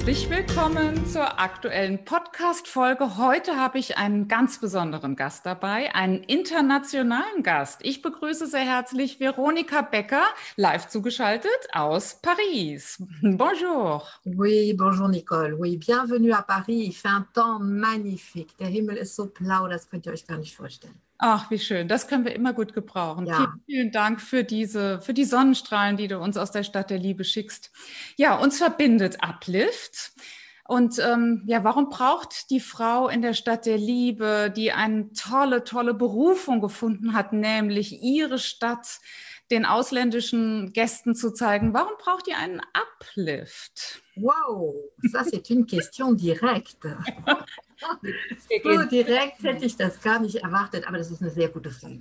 Herzlich willkommen zur aktuellen Podcast-Folge. Heute habe ich einen ganz besonderen Gast dabei, einen internationalen Gast. Ich begrüße sehr herzlich Veronika Becker, live zugeschaltet aus Paris. Bonjour. Oui, bonjour Nicole. Oui, bienvenue à Paris. Il fait un temps magnifique. Der Himmel ist so blau, das könnt ihr euch gar nicht vorstellen. Ach, wie schön. Das können wir immer gut gebrauchen. Ja. Vielen, vielen Dank für diese, für die Sonnenstrahlen, die du uns aus der Stadt der Liebe schickst. Ja, uns verbindet Uplift. Und ähm, ja, warum braucht die Frau in der Stadt der Liebe, die eine tolle, tolle Berufung gefunden hat, nämlich ihre Stadt den ausländischen Gästen zu zeigen, warum braucht die einen Uplift? Wow, ça c'est une question directe. so direkt hätte ich das gar nicht erwartet, aber das ist eine sehr gute Frage.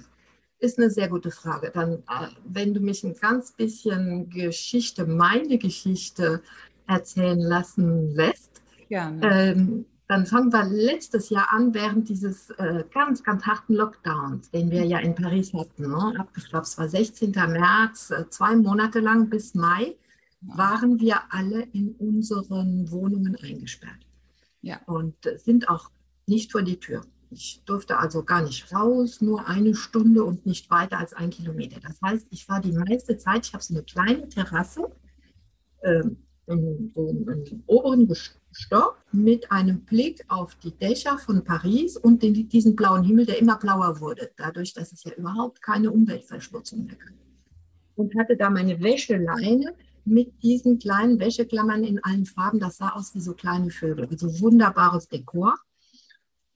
Ist eine sehr gute Frage. Dann, äh, wenn du mich ein ganz bisschen Geschichte, meine Geschichte erzählen lassen lässt, ähm, dann fangen wir letztes Jahr an, während dieses äh, ganz, ganz harten Lockdowns, den wir ja in Paris hatten. Ne? Ich glaube, es war 16. März, äh, zwei Monate lang bis Mai, waren wir alle in unseren Wohnungen eingesperrt. Ja. Und sind auch nicht vor die Tür. Ich durfte also gar nicht raus, nur eine Stunde und nicht weiter als ein Kilometer. Das heißt, ich war die meiste Zeit, ich habe so eine kleine Terrasse äh, in, in, im oberen Stock mit einem Blick auf die Dächer von Paris und den, diesen blauen Himmel, der immer blauer wurde, dadurch, dass es ja überhaupt keine Umweltverschmutzung mehr gab. Und hatte da meine Wäscheleine mit diesen kleinen Wäscheklammern in allen Farben. Das sah aus wie so kleine Vögel. Also wunderbares Dekor.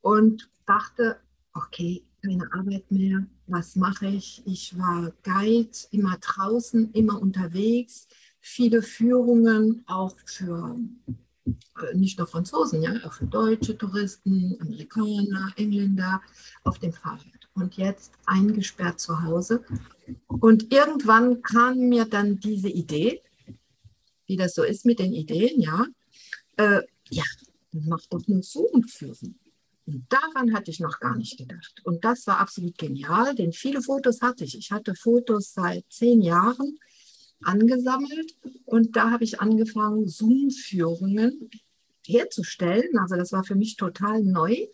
Und dachte, okay, keine Arbeit mehr. Was mache ich? Ich war Guide, immer draußen, immer unterwegs. Viele Führungen, auch für äh, nicht nur Franzosen, ja, auch für deutsche Touristen, Amerikaner, Engländer auf dem Fahrrad. Und jetzt eingesperrt zu Hause. Und irgendwann kam mir dann diese Idee, wie das so ist mit den Ideen, ja, äh, ja, mach doch eine Zoom-Führung. Und daran hatte ich noch gar nicht gedacht. Und das war absolut genial, denn viele Fotos hatte ich. Ich hatte Fotos seit zehn Jahren angesammelt und da habe ich angefangen, Zoom-Führungen herzustellen. Also das war für mich total neu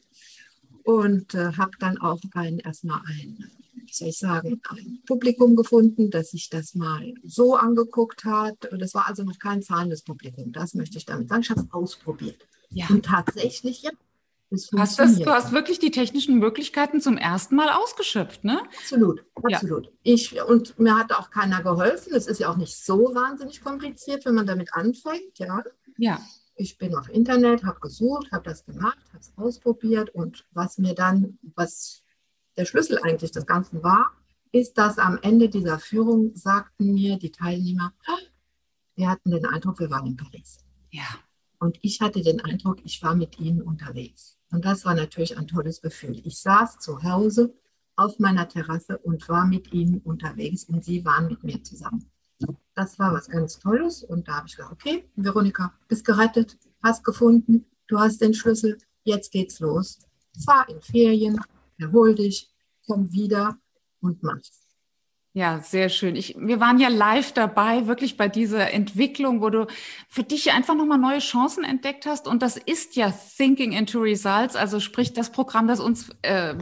und äh, habe dann auch ein, erstmal ein wie soll ich sagen, ein Publikum gefunden, das sich das mal so angeguckt hat. Und es war also noch kein zahlendes Publikum. Das möchte ich damit sagen. Ich habe es ausprobiert. Ja. Und tatsächlich, ja, Hast das, du hast wirklich die technischen Möglichkeiten zum ersten Mal ausgeschöpft, ne? Absolut, absolut. Ja. Ich, und mir hat auch keiner geholfen. Es ist ja auch nicht so wahnsinnig kompliziert, wenn man damit anfängt, ja. Ja. Ich bin auf Internet, habe gesucht, habe das gemacht, habe es ausprobiert und was mir dann, was der Schlüssel eigentlich des Ganzen war, ist, dass am Ende dieser Führung sagten mir die Teilnehmer, wir hatten den Eindruck, wir waren in Paris. Ja. Und ich hatte den Eindruck, ich war mit ihnen unterwegs. Und das war natürlich ein tolles Gefühl. Ich saß zu Hause auf meiner Terrasse und war mit ihnen unterwegs und sie waren mit mir zusammen. Das war was ganz Tolles und da habe ich gesagt, okay, Veronika, bist gerettet, hast gefunden, du hast den Schlüssel, jetzt geht's los. Fahr in Ferien, erhol dich, komm wieder und mach's. Ja, sehr schön. Ich, wir waren ja live dabei, wirklich bei dieser Entwicklung, wo du für dich einfach nochmal neue Chancen entdeckt hast. Und das ist ja Thinking into Results, also sprich das Programm, das uns äh,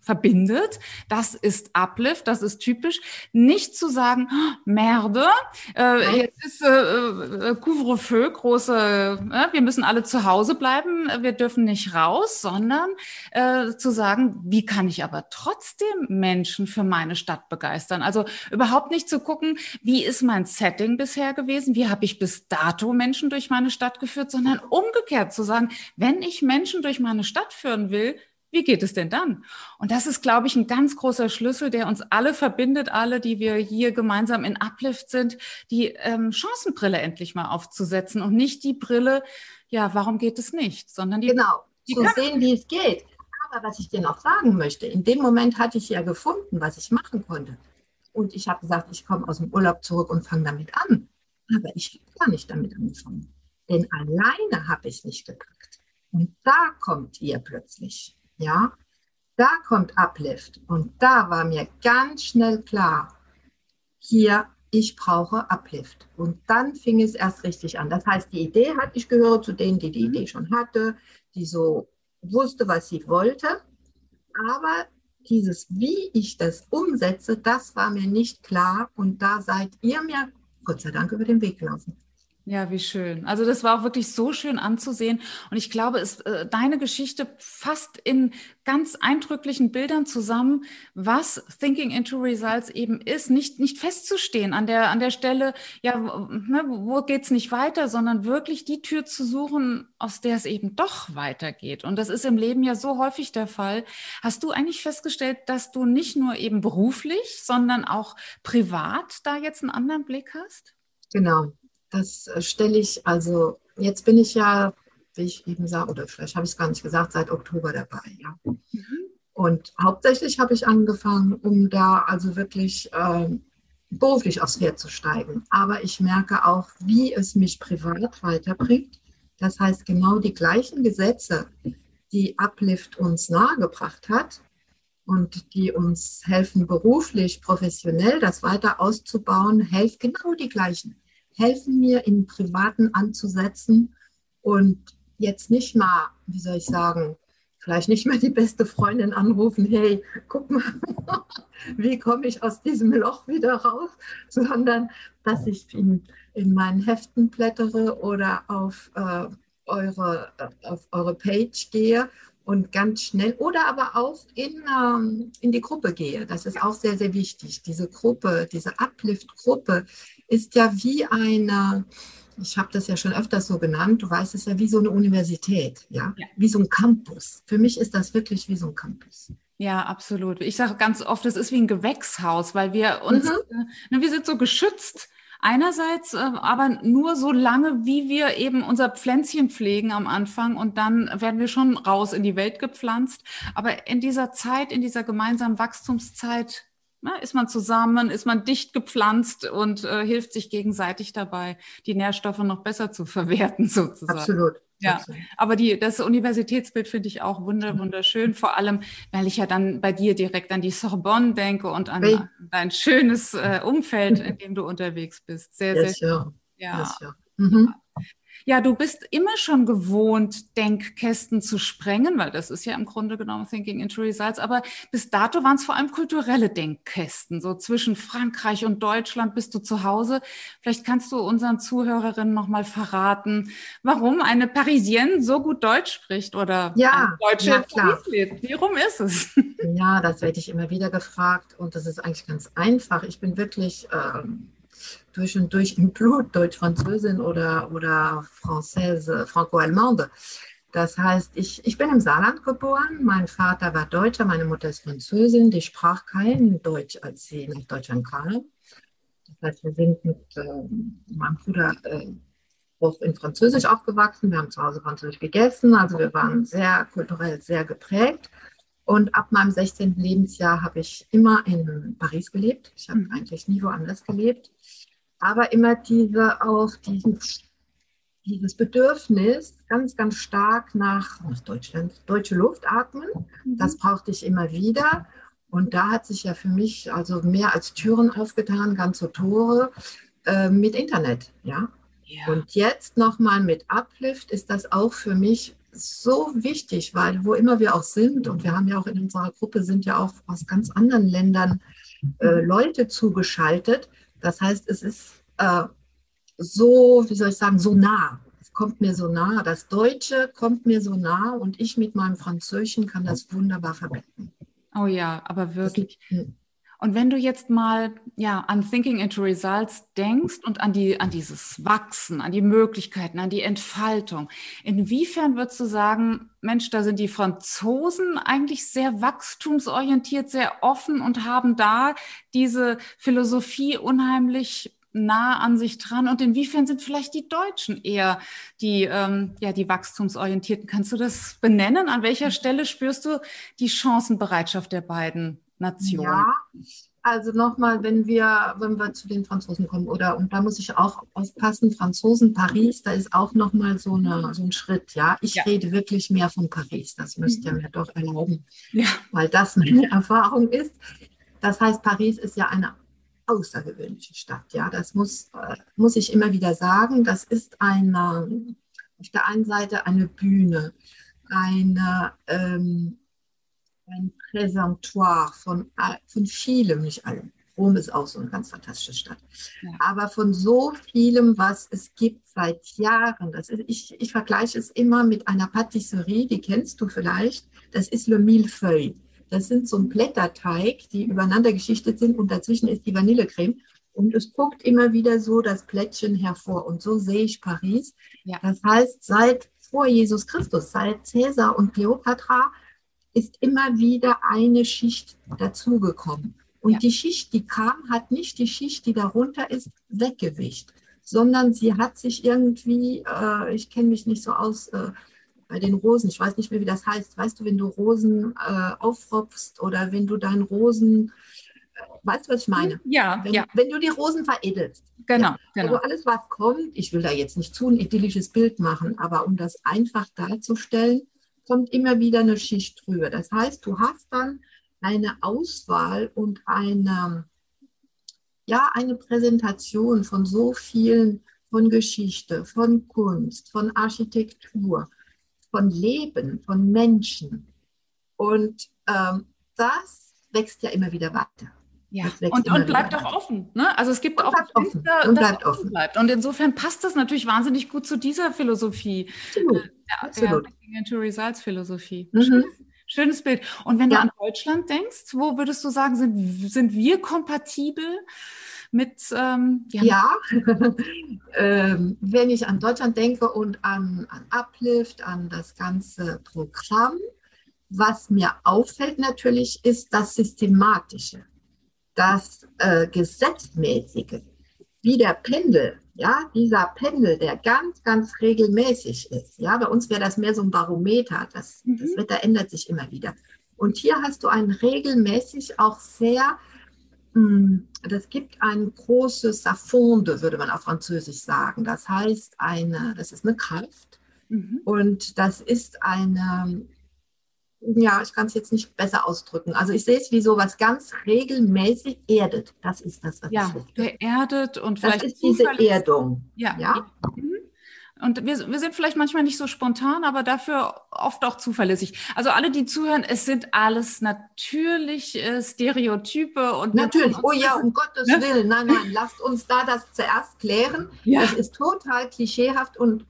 verbindet. Das ist Uplift, das ist typisch. Nicht zu sagen, oh, Merde, äh, jetzt ist äh, äh, Couvre-feu, große, äh, wir müssen alle zu Hause bleiben, wir dürfen nicht raus, sondern äh, zu sagen, wie kann ich aber trotzdem Menschen für meine Stadt begeistern? Also überhaupt nicht zu gucken, wie ist mein Setting bisher gewesen, wie habe ich bis dato Menschen durch meine Stadt geführt, sondern umgekehrt zu sagen, wenn ich Menschen durch meine Stadt führen will, wie geht es denn dann? Und das ist, glaube ich, ein ganz großer Schlüssel, der uns alle verbindet, alle, die wir hier gemeinsam in Uplift sind, die ähm, Chancenbrille endlich mal aufzusetzen und nicht die Brille, ja, warum geht es nicht, sondern die. Genau, die zu sehen, wie es geht. Aber was ich dir noch sagen möchte, in dem Moment hatte ich ja gefunden, was ich machen konnte. Und ich habe gesagt, ich komme aus dem Urlaub zurück und fange damit an. Aber ich habe gar nicht damit angefangen. Denn alleine habe ich es nicht gepackt. Und da kommt ihr plötzlich. Ja, da kommt Uplift. Und da war mir ganz schnell klar, hier, ich brauche Uplift. Und dann fing es erst richtig an. Das heißt, die Idee hatte ich gehört zu denen, die die mhm. Idee schon hatte, die so wusste, was sie wollte. Aber dieses, wie ich das umsetze, das war mir nicht klar. Und da seid ihr mir, Gott sei Dank, über den Weg gelaufen. Ja, wie schön. Also das war auch wirklich so schön anzusehen. Und ich glaube, es, äh, deine Geschichte fasst in ganz eindrücklichen Bildern zusammen, was Thinking into Results eben ist. Nicht, nicht festzustehen an der, an der Stelle, ja, ne, wo geht's nicht weiter, sondern wirklich die Tür zu suchen, aus der es eben doch weitergeht. Und das ist im Leben ja so häufig der Fall. Hast du eigentlich festgestellt, dass du nicht nur eben beruflich, sondern auch privat da jetzt einen anderen Blick hast? Genau, das äh, stelle ich, also jetzt bin ich ja, wie ich eben sage, oder vielleicht habe ich es gar nicht gesagt, seit Oktober dabei. Ja. Mhm. Und hauptsächlich habe ich angefangen, um da also wirklich äh, beruflich aufs Pferd zu steigen. Aber ich merke auch, wie es mich privat weiterbringt. Das heißt, genau die gleichen Gesetze, die Uplift uns nahegebracht hat und die uns helfen, beruflich, professionell das weiter auszubauen, helfen genau die gleichen helfen mir im Privaten anzusetzen und jetzt nicht mal, wie soll ich sagen, vielleicht nicht mehr die beste Freundin anrufen, hey, guck mal, wie komme ich aus diesem Loch wieder raus, sondern dass ich in, in meinen Heften blättere oder auf, äh, eure, äh, auf eure Page gehe und ganz schnell oder aber auch in, ähm, in die Gruppe gehe. Das ist auch sehr, sehr wichtig. Diese Gruppe, diese Uplift-Gruppe ist ja wie eine, ich habe das ja schon öfters so genannt, du weißt es ja wie so eine Universität, ja? ja, wie so ein Campus. Für mich ist das wirklich wie so ein Campus. Ja, absolut. Ich sage ganz oft, es ist wie ein Gewächshaus, weil wir uns, mhm. äh, ne, wir sind so geschützt. Einerseits, äh, aber nur so lange, wie wir eben unser Pflänzchen pflegen am Anfang und dann werden wir schon raus in die Welt gepflanzt. Aber in dieser Zeit, in dieser gemeinsamen Wachstumszeit na, ist man zusammen, ist man dicht gepflanzt und äh, hilft sich gegenseitig dabei, die Nährstoffe noch besser zu verwerten, sozusagen. Absolut. Ja, aber die, das Universitätsbild finde ich auch wunderschön, vor allem, weil ich ja dann bei dir direkt an die Sorbonne denke und an, hey. dein schönes äh, Umfeld, in dem du unterwegs bist. Sehr, yes, sehr schön. Ja. Yes, ja. Mhm. Ja, du bist immer schon gewohnt, Denkkästen zu sprengen, weil das ist ja im Grunde genommen Thinking into Results. Aber bis dato waren es vor allem kulturelle Denkkästen. So zwischen Frankreich und Deutschland bist du zu Hause. Vielleicht kannst du unseren Zuhörerinnen nochmal verraten, warum eine Parisienne so gut Deutsch spricht oder ja, deutsche ja, klar. Warum ist es? Ja, das werde ich immer wieder gefragt und das ist eigentlich ganz einfach. Ich bin wirklich ähm, durch und durch im Blut, Deutsch-Französin oder, oder Française, Franco-Allemande. Das heißt, ich, ich bin im Saarland geboren, mein Vater war Deutscher, meine Mutter ist Französin, die sprach kein Deutsch, als sie nach Deutschland kam. Das heißt, wir sind mit äh, meinem Bruder äh, auch in Französisch aufgewachsen, wir haben zu Hause Französisch gegessen, also wir waren sehr kulturell sehr geprägt. Und ab meinem 16. Lebensjahr habe ich immer in Paris gelebt. Ich habe mhm. eigentlich nie woanders gelebt aber immer diese auch dieses, dieses Bedürfnis ganz, ganz stark nach, nach Deutschland, deutsche Luft atmen. Mhm. Das brauchte ich immer wieder. Und da hat sich ja für mich also mehr als Türen aufgetan, ganze Tore äh, mit Internet, ja. ja. Und jetzt nochmal mit Uplift ist das auch für mich so wichtig, weil wo immer wir auch sind, und wir haben ja auch in unserer Gruppe sind ja auch aus ganz anderen Ländern äh, mhm. Leute zugeschaltet, das heißt, es ist äh, so, wie soll ich sagen, so nah. Es kommt mir so nah. Das Deutsche kommt mir so nah und ich mit meinem Französischen kann das wunderbar verbinden. Oh ja, aber wirklich. Hm. Und wenn du jetzt mal ja an Thinking into Results denkst und an die an dieses Wachsen, an die Möglichkeiten, an die Entfaltung, inwiefern würdest du sagen, Mensch, da sind die Franzosen eigentlich sehr wachstumsorientiert, sehr offen und haben da diese Philosophie unheimlich nah an sich dran und inwiefern sind vielleicht die Deutschen eher die, ähm, ja, die wachstumsorientierten? Kannst du das benennen? An welcher Stelle spürst du die Chancenbereitschaft der beiden Nationen? Ja, Also nochmal, wenn wir, wenn wir zu den Franzosen kommen, oder und da muss ich auch aufpassen, Franzosen, Paris, da ist auch nochmal so, eine, so ein Schritt, ja. Ich ja. rede wirklich mehr von Paris, das müsst ihr mhm. mir doch erlauben, ja. weil das meine Erfahrung ist. Das heißt, Paris ist ja eine außergewöhnliche Stadt, ja. Das muss, äh, muss ich immer wieder sagen. Das ist eine, auf der einen Seite eine Bühne, eine, ähm, ein Präsentoire von, von vielem, nicht allem. Rom ist auch so eine ganz fantastische Stadt. Ja. Aber von so vielem, was es gibt seit Jahren. Das ist, ich, ich vergleiche es immer mit einer Patisserie, die kennst du vielleicht. Das ist Le Millefeuille. Das sind so ein Blätterteig, die übereinander geschichtet sind und dazwischen ist die Vanillecreme. Und es guckt immer wieder so das Plättchen hervor. Und so sehe ich Paris. Ja. Das heißt, seit vor Jesus Christus, seit Cäsar und Kleopatra, ist immer wieder eine Schicht dazugekommen. Und ja. die Schicht, die kam, hat nicht die Schicht, die darunter ist, weggewischt, sondern sie hat sich irgendwie, äh, ich kenne mich nicht so aus äh, bei den Rosen, ich weiß nicht mehr, wie das heißt. Weißt du, wenn du Rosen äh, aufropfst oder wenn du deinen Rosen, äh, weißt du, was ich meine? Ja, wenn, ja. Wenn du die Rosen veredelst. Genau, ja, genau. Also alles, was kommt, ich will da jetzt nicht zu ein idyllisches Bild machen, aber um das einfach darzustellen, kommt immer wieder eine Schicht drüber. Das heißt, du hast dann eine Auswahl und eine, ja, eine Präsentation von so vielen, von Geschichte, von Kunst, von Architektur, von Leben, von Menschen. Und ähm, das wächst ja immer wieder weiter. Ja, und, und bleibt auch offen. Ne? Also es gibt und auch bleibt offen. und bleibt offen. Bleibt. Und insofern passt das natürlich wahnsinnig gut zu dieser Philosophie. Absolut. Der, Absolut. Der Results Philosophie. Mhm. Schönes, schönes, Bild. Und wenn ja. du an Deutschland denkst, wo würdest du sagen, sind, sind wir kompatibel? Mit, ähm, ja, ja. ähm, wenn ich an Deutschland denke und an, an Uplift, an das ganze Programm, was mir auffällt natürlich, ist das Systematische das äh, Gesetzmäßige, wie der Pendel, ja, dieser Pendel, der ganz, ganz regelmäßig ist. Ja, bei uns wäre das mehr so ein Barometer. Das, mhm. das Wetter ändert sich immer wieder. Und hier hast du ein regelmäßig auch sehr, mh, hm, das gibt ein großes Safonde, würde man auf Französisch sagen. Das heißt, eine, das ist eine Kraft. Mhm. Und das ist eine, ja, ich kann es jetzt nicht besser ausdrücken. Also ich sehe es wie so was ganz regelmäßig erdet. Das ist das, was ja, ich Ja, erdet und vielleicht. Das ist diese Erdung. Ja. ja? Mhm. Und wir, wir sind vielleicht manchmal nicht so spontan, aber dafür oft auch zuverlässig. Also alle, die zuhören, es sind alles natürlich äh, Stereotype und natürlich. Oh ja, um Gottes ne? Willen, nein, nein, lasst uns da das zuerst klären. Ja. Das ist total klischeehaft und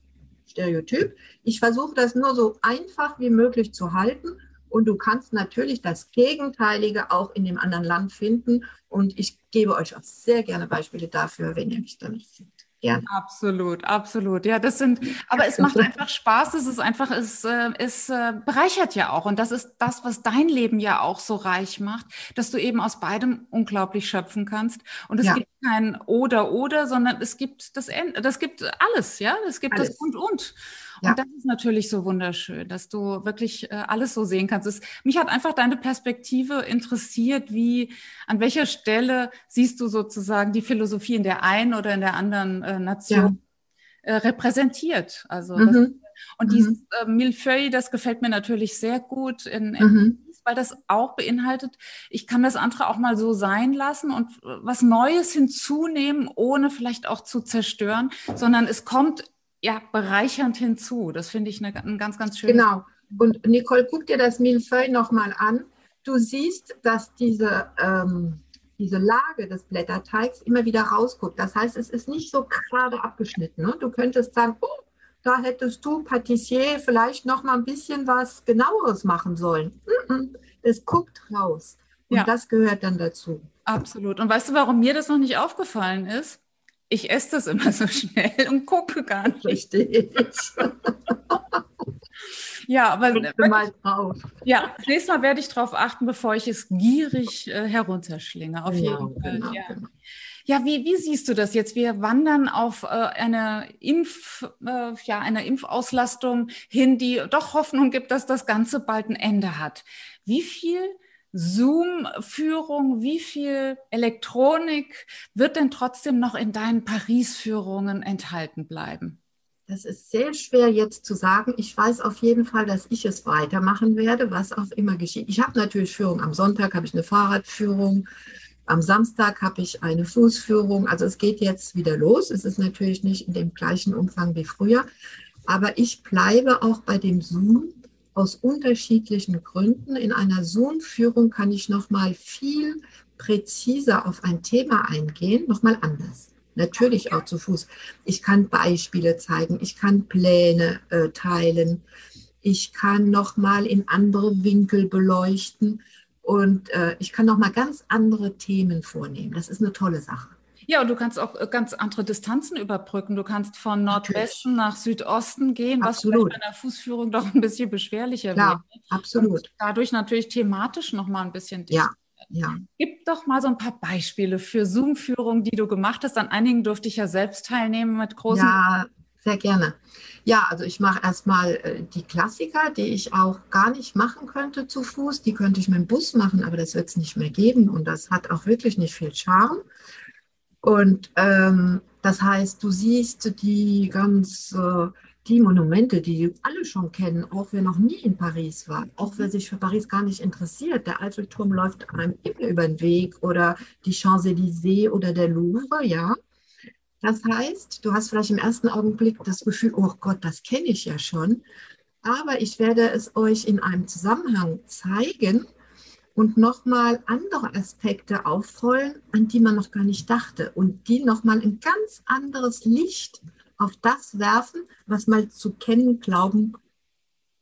Stereotyp. Ich versuche das nur so einfach wie möglich zu halten. Und du kannst natürlich das Gegenteilige auch in dem anderen Land finden. Und ich gebe euch auch sehr gerne Beispiele dafür, wenn ihr mich damit findet. Gerne. Absolut, absolut. Ja, das sind, aber es macht einfach Spaß. Es ist einfach, es, äh, es äh, bereichert ja auch. Und das ist das, was dein Leben ja auch so reich macht, dass du eben aus beidem unglaublich schöpfen kannst. Und es ja. gibt kein oder oder, sondern es gibt das Ende, das gibt alles, ja. Es gibt alles. das und und. Und ja. das ist natürlich so wunderschön, dass du wirklich äh, alles so sehen kannst. Es, mich hat einfach deine Perspektive interessiert, wie, an welcher Stelle siehst du sozusagen die Philosophie in der einen oder in der anderen äh, Nation ja. äh, repräsentiert. Also mhm. das, und mhm. dieses äh, Millefeuille, das gefällt mir natürlich sehr gut in, in mhm weil das auch beinhaltet, ich kann das andere auch mal so sein lassen und äh, was Neues hinzunehmen, ohne vielleicht auch zu zerstören, sondern es kommt ja, bereichernd hinzu. Das finde ich eine, ein ganz, ganz schön. Genau. Und Nicole, guck dir das Millefeuille nochmal an. Du siehst, dass diese, ähm, diese Lage des Blätterteigs immer wieder rausguckt. Das heißt, es ist nicht so gerade abgeschnitten. Ne? Du könntest sagen, oh, da hättest du Patissier vielleicht noch mal ein bisschen was genaueres machen sollen. Es guckt raus. Und ja. das gehört dann dazu. Absolut. Und weißt du, warum mir das noch nicht aufgefallen ist? Ich esse das immer so schnell und gucke gar nicht. Richtig. ja, aber mal drauf. ja, nächstes Mal werde ich darauf achten, bevor ich es gierig äh, herunterschlinge. Auf genau, jeden Fall. Genau, ja. Genau. Ja, wie, wie siehst du das jetzt? Wir wandern auf äh, eine, Impf, äh, ja, eine Impfauslastung hin, die doch Hoffnung gibt, dass das Ganze bald ein Ende hat. Wie viel Zoom-Führung, wie viel Elektronik wird denn trotzdem noch in deinen Paris-Führungen enthalten bleiben? Das ist sehr schwer jetzt zu sagen. Ich weiß auf jeden Fall, dass ich es weitermachen werde, was auch immer geschieht. Ich habe natürlich Führung. Am Sonntag habe ich eine Fahrradführung. Am Samstag habe ich eine Fußführung. Also es geht jetzt wieder los. Es ist natürlich nicht in dem gleichen Umfang wie früher. Aber ich bleibe auch bei dem Zoom aus unterschiedlichen Gründen. In einer Zoom-Führung kann ich noch mal viel präziser auf ein Thema eingehen, noch mal anders. Natürlich auch zu Fuß. Ich kann Beispiele zeigen, ich kann Pläne äh, teilen, ich kann nochmal in andere Winkel beleuchten und äh, ich kann nochmal ganz andere Themen vornehmen. Das ist eine tolle Sache. Ja, und du kannst auch äh, ganz andere Distanzen überbrücken. Du kannst von Nordwesten nach Südosten gehen, absolut. was bei einer Fußführung doch ein bisschen beschwerlicher Klar, wird. Absolut. Und dadurch natürlich thematisch nochmal ein bisschen dichter. Ja, ja. Gib doch mal so ein paar Beispiele für Zoom-Führungen, die du gemacht hast. An einigen durfte ich ja selbst teilnehmen mit großen. Ja, sehr gerne. Ja, also ich mache erstmal äh, die Klassiker, die ich auch gar nicht machen könnte zu Fuß. Die könnte ich mit dem Bus machen, aber das wird es nicht mehr geben und das hat auch wirklich nicht viel Charme. Und ähm, das heißt, du siehst die ganz äh, die Monumente, die alle schon kennen, auch wer noch nie in Paris war, auch wer sich für Paris gar nicht interessiert. Der Eiffelturm läuft einem immer über den Weg oder die Champs-Élysées oder der Louvre, ja. Das heißt, du hast vielleicht im ersten Augenblick das Gefühl, oh Gott, das kenne ich ja schon. Aber ich werde es euch in einem Zusammenhang zeigen und nochmal andere Aspekte aufrollen, an die man noch gar nicht dachte und die nochmal ein ganz anderes Licht auf das werfen, was man zu kennen, glauben,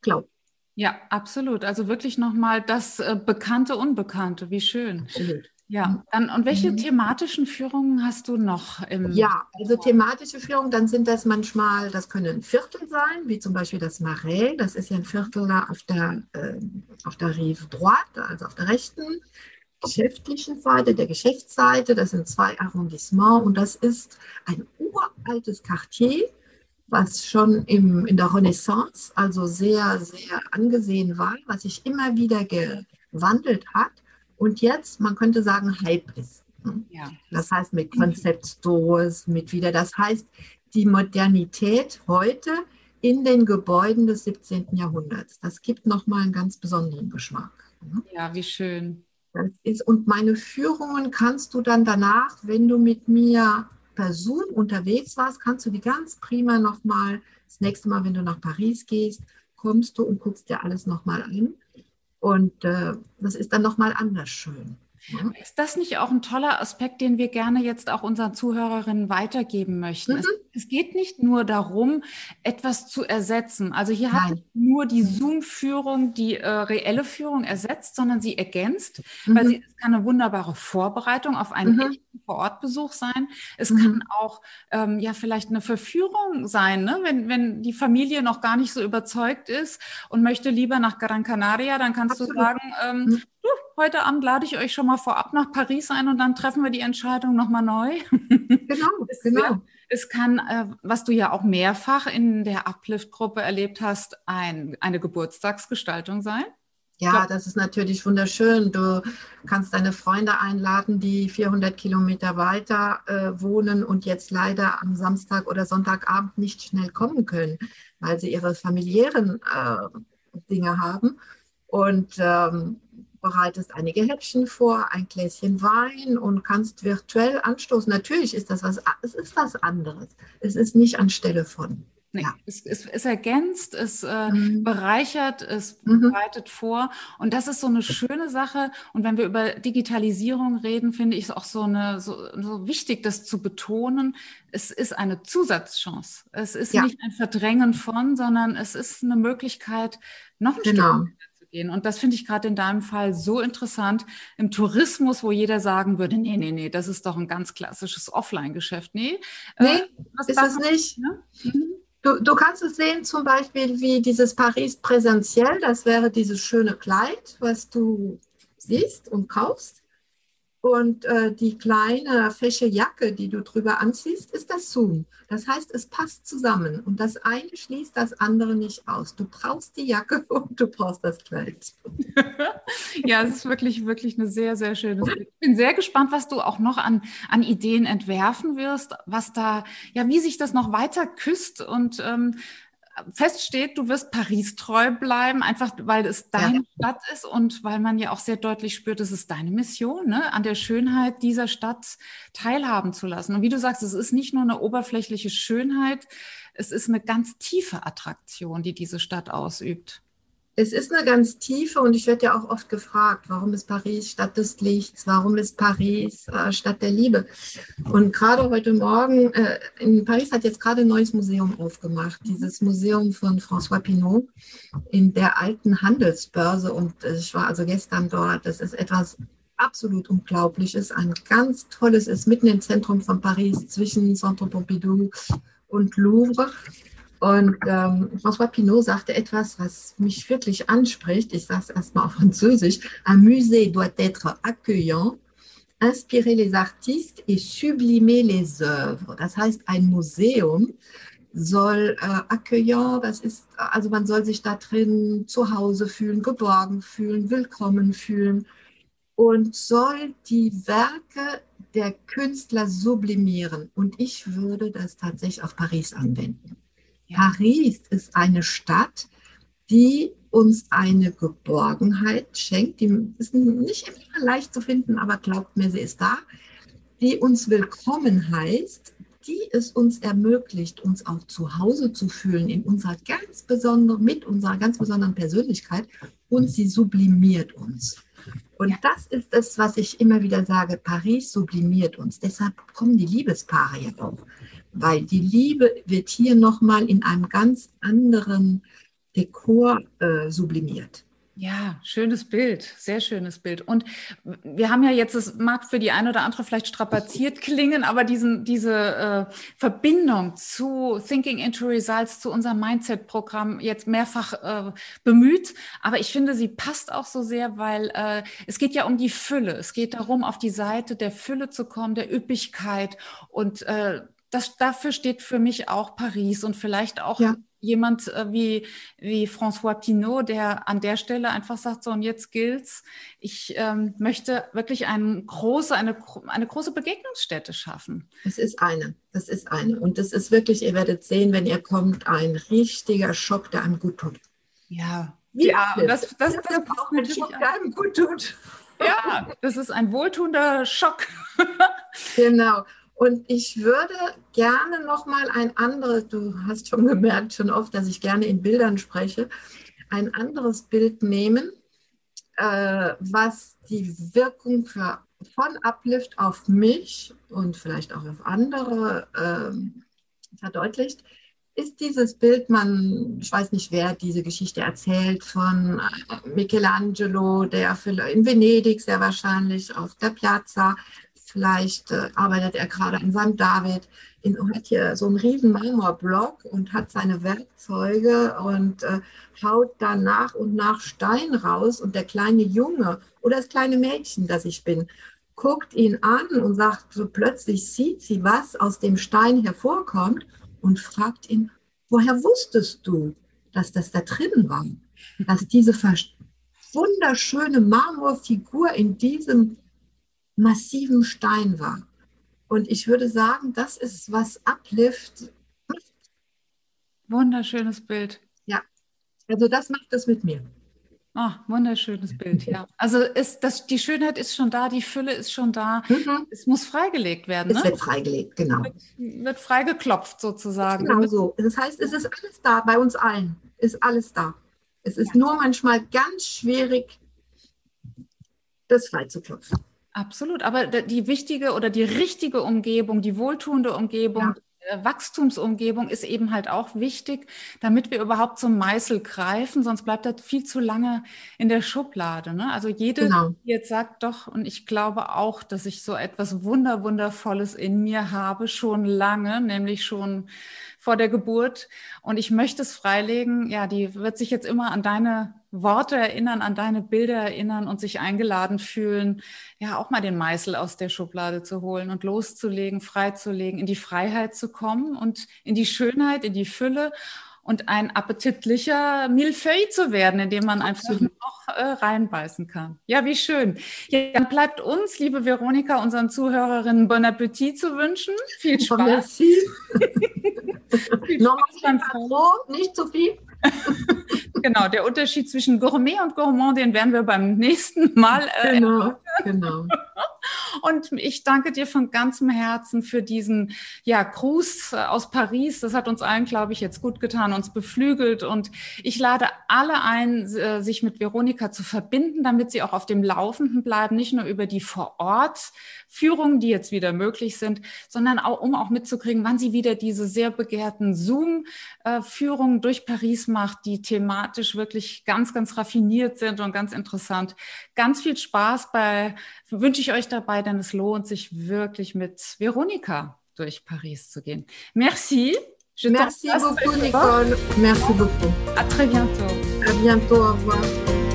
glaubt. Ja, absolut. Also wirklich nochmal das äh, Bekannte, Unbekannte. Wie schön. Absolut. Ja, dann und welche mhm. thematischen Führungen hast du noch im? Ja, also thematische Führungen, dann sind das manchmal, das können Viertel sein, wie zum Beispiel das Marais, das ist ja ein Viertel da auf der, äh, auf der Rive Droite, also auf der rechten geschäftlichen Seite, der Geschäftsseite. Das sind zwei Arrondissements und das ist ein uraltes Quartier, was schon im, in der Renaissance also sehr, sehr angesehen war, was sich immer wieder gewandelt hat und jetzt, man könnte sagen, Hype ist. Ja. Das heißt mit Concept Stores, mit wieder, das heißt die Modernität heute in den Gebäuden des 17. Jahrhunderts. Das gibt nochmal einen ganz besonderen Geschmack. Ja, wie schön. Das ist, und meine Führungen kannst du dann danach, wenn du mit mir per Zoom unterwegs warst, kannst du die ganz prima nochmal, das nächste Mal, wenn du nach Paris gehst, kommst du und guckst dir alles nochmal an. Und äh, das ist dann nochmal anders schön. Ist das nicht auch ein toller Aspekt, den wir gerne jetzt auch unseren Zuhörerinnen weitergeben möchten? Mhm. Es, es, geht nicht nur darum, etwas zu ersetzen. Also hier Nein. hat nur die Zoom-Führung die äh, reelle Führung ersetzt, sondern sie ergänzt, mhm. weil sie, es kann eine wunderbare Vorbereitung auf einen mhm. echten Vorortbesuch sein. Es mhm. kann auch ähm, ja vielleicht eine Verführung sein, ne? wenn, wenn die Familie noch gar nicht so überzeugt ist und möchte lieber nach Gran Canaria, dann kannst Absolut. du sagen, ähm, mhm heute Abend lade ich euch schon mal vorab nach Paris ein und dann treffen wir die Entscheidung nochmal neu. Genau, es, genau. Es kann, äh, was du ja auch mehrfach in der Uplift-Gruppe erlebt hast, ein, eine Geburtstagsgestaltung sein. Ja, das ist natürlich wunderschön. Du kannst deine Freunde einladen, die 400 Kilometer weiter äh, wohnen und jetzt leider am Samstag oder Sonntagabend nicht schnell kommen können, weil sie ihre familiären äh, Dinge haben. Und ähm, bereitest einige Häppchen vor, ein Gläschen Wein und kannst virtuell anstoßen. Natürlich ist das was, es ist was anderes. Es ist nicht anstelle von. Nee, ja. es, es, es, ergänzt, es äh, mhm. bereichert, es mhm. bereitet vor. Und das ist so eine schöne Sache. Und wenn wir über Digitalisierung reden, finde ich es auch so, eine, so, so wichtig, das zu betonen. Es ist eine Zusatzchance. Es ist ja. nicht ein Verdrängen von, sondern es ist eine Möglichkeit, noch ein genau. Stück gehen. Und das finde ich gerade in deinem Fall so interessant. Im Tourismus, wo jeder sagen würde, nee, nee, nee, das ist doch ein ganz klassisches Offline-Geschäft. Nee, äh, nee äh, ist es nicht. Ne? Mhm. Du, du, kannst es sehen, zum Beispiel wie dieses Paris präsentiell, das wäre dieses schöne Kleid, was du siehst und kaufst. Und äh, die kleine fesche Jacke, die du drüber anziehst, ist das Zoom. Das heißt, es passt zusammen und das eine schließt das andere nicht aus. Du brauchst die Jacke und du brauchst das Kleid. ja, es ist wirklich, wirklich eine sehr, sehr schöne. Ich bin sehr gespannt, was du auch noch an, an Ideen entwerfen wirst, was da, ja, wie sich das noch weiter küsst und ähm, feststeht, du wirst Paris treu bleiben, einfach weil es deine ja. Stadt ist und weil man ja auch sehr deutlich spürt, es ist deine Mission, ne? an der Schönheit dieser Stadt teilhaben zu lassen. Und wie du sagst, es ist nicht nur eine oberflächliche Schönheit, es ist eine ganz tiefe Attraktion, die diese Stadt ausübt. Es ist eine ganz tiefe und ich werde ja auch oft gefragt, warum ist Paris Stadt des Lichts, warum ist Paris äh, Stadt der Liebe? Und gerade heute Morgen, äh, in Paris hat jetzt gerade ein neues Museum aufgemacht, dieses Museum von François Pinault in der alten Handelsbörse und ich war also gestern dort. Das ist etwas absolut Unglaubliches, ein ganz tolles, ist mitten im Zentrum von Paris zwischen Centre Pompidou und Louvre. Und ähm, François Pinault sagte etwas, was mich wirklich anspricht. Ich sage es erstmal auf Französisch. Un musée doit être accueillant, inspirer les artistes et sublimer les œuvres. Das heißt, ein Museum soll äh, accueillant, das ist, also man soll sich da drin zu Hause fühlen, geborgen fühlen, willkommen fühlen und soll die Werke der Künstler sublimieren. Und ich würde das tatsächlich auf Paris anwenden. Paris ist eine Stadt, die uns eine Geborgenheit schenkt. Die ist nicht immer leicht zu finden, aber glaubt mir, sie ist da. Die uns willkommen heißt, die es uns ermöglicht, uns auch zu Hause zu fühlen in unserer ganz besonderen, mit unserer ganz besonderen Persönlichkeit und sie sublimiert uns. Und das ist es, was ich immer wieder sage, Paris sublimiert uns. Deshalb kommen die Liebespaare ja auch weil die Liebe wird hier nochmal in einem ganz anderen Dekor äh, sublimiert. Ja, schönes Bild, sehr schönes Bild. Und wir haben ja jetzt, es mag für die eine oder andere vielleicht strapaziert klingen, aber diesen, diese äh, Verbindung zu Thinking into Results, zu unserem Mindset-Programm jetzt mehrfach äh, bemüht. Aber ich finde, sie passt auch so sehr, weil äh, es geht ja um die Fülle. Es geht darum, auf die Seite der Fülle zu kommen, der Üppigkeit und äh, das, dafür steht für mich auch Paris und vielleicht auch ja. jemand äh, wie, wie François Pinault, der an der Stelle einfach sagt, so und jetzt gilt's. Ich ähm, möchte wirklich eine große, eine, eine große Begegnungsstätte schaffen. Es ist eine, das ist eine. Und das ist wirklich, ihr werdet sehen, wenn ihr kommt, ein richtiger Schock, der einem gut tut. Ja, wie ja, das, das, das, das auch ein Schock, der einem gut tut. Ja, das ist ein wohltuender Schock. genau. Und ich würde gerne noch mal ein anderes, du hast schon gemerkt schon oft, dass ich gerne in Bildern spreche, ein anderes Bild nehmen, äh, was die Wirkung für, von Uplift auf mich und vielleicht auch auf andere äh, verdeutlicht, ist dieses Bild, man, ich weiß nicht, wer diese Geschichte erzählt, von äh, Michelangelo, der in Venedig sehr wahrscheinlich auf der Piazza Vielleicht äh, arbeitet er gerade an St. David, in, hat hier so einen riesen Marmorblock und hat seine Werkzeuge und äh, haut da nach und nach Stein raus. Und der kleine Junge oder das kleine Mädchen, das ich bin, guckt ihn an und sagt, so plötzlich sieht sie, was aus dem Stein hervorkommt und fragt ihn, woher wusstest du, dass das da drin war? Dass diese wunderschöne Marmorfigur in diesem massiven Stein war. Und ich würde sagen, das ist, was Uplift Wunderschönes Bild. Ja, also das macht es mit mir. Oh, wunderschönes Bild, ja. Also ist das, die Schönheit ist schon da, die Fülle ist schon da. Mhm. Es muss freigelegt werden. Es ne? wird freigelegt, genau. Wird, wird freigeklopft sozusagen. Genau so. Das heißt, es ist alles da, bei uns allen ist alles da. Es ist ja. nur manchmal ganz schwierig, das freizuklopfen. Absolut, aber die wichtige oder die richtige Umgebung, die wohltuende Umgebung, ja. Wachstumsumgebung ist eben halt auch wichtig, damit wir überhaupt zum Meißel greifen, sonst bleibt das viel zu lange in der Schublade. Ne? Also jede, genau. die jetzt sagt doch, und ich glaube auch, dass ich so etwas Wunder, Wundervolles in mir habe, schon lange, nämlich schon vor der Geburt. Und ich möchte es freilegen. Ja, die wird sich jetzt immer an deine Worte erinnern, an deine Bilder erinnern und sich eingeladen fühlen, ja, auch mal den Meißel aus der Schublade zu holen und loszulegen, freizulegen, in die Freiheit zu kommen und in die Schönheit, in die Fülle und ein appetitlicher Millefeuille zu werden, in dem man einfach noch äh, reinbeißen kann. Ja, wie schön. Ja, dann bleibt uns, liebe Veronika, unseren Zuhörerinnen Bon Appetit zu wünschen. Viel Spaß. Merci. viel Spaß beim nicht zu viel. genau, der Unterschied zwischen Gourmet und Gourmand, den werden wir beim nächsten Mal. Äh, genau, genau. Und ich danke dir von ganzem Herzen für diesen ja, Gruß aus Paris. Das hat uns allen, glaube ich, jetzt gut getan, uns beflügelt. Und ich lade alle ein, äh, sich mit Veronika zu verbinden, damit sie auch auf dem Laufenden bleiben, nicht nur über die Vor-Ort-Führungen, die jetzt wieder möglich sind, sondern auch, um auch mitzukriegen, wann sie wieder diese sehr begehrten Zoom-Führungen durch Paris macht, die thematisch wirklich ganz, ganz raffiniert sind und ganz interessant. Ganz viel Spaß bei, wünsche ich euch dabei, denn es lohnt sich wirklich mit Veronika durch Paris zu gehen. Merci. Je Merci beaucoup, Nicole. Merci beaucoup. À très bientôt. À bientôt. Au revoir.